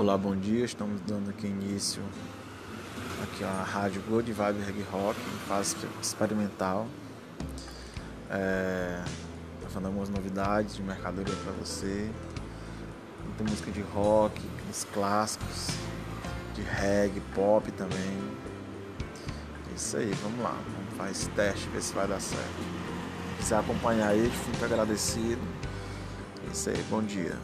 Olá, bom dia. Estamos dando aqui início aqui a rádio Good Vibe Reggae Rock, em fase experimental. É, falando algumas novidades de mercadoria para você. Muita música de rock, uns clássicos, de reggae, pop também. É isso aí, vamos lá. Vamos fazer esse teste, ver se vai dar certo. Se quiser acompanhar aí, fico agradecido. É isso aí, bom dia.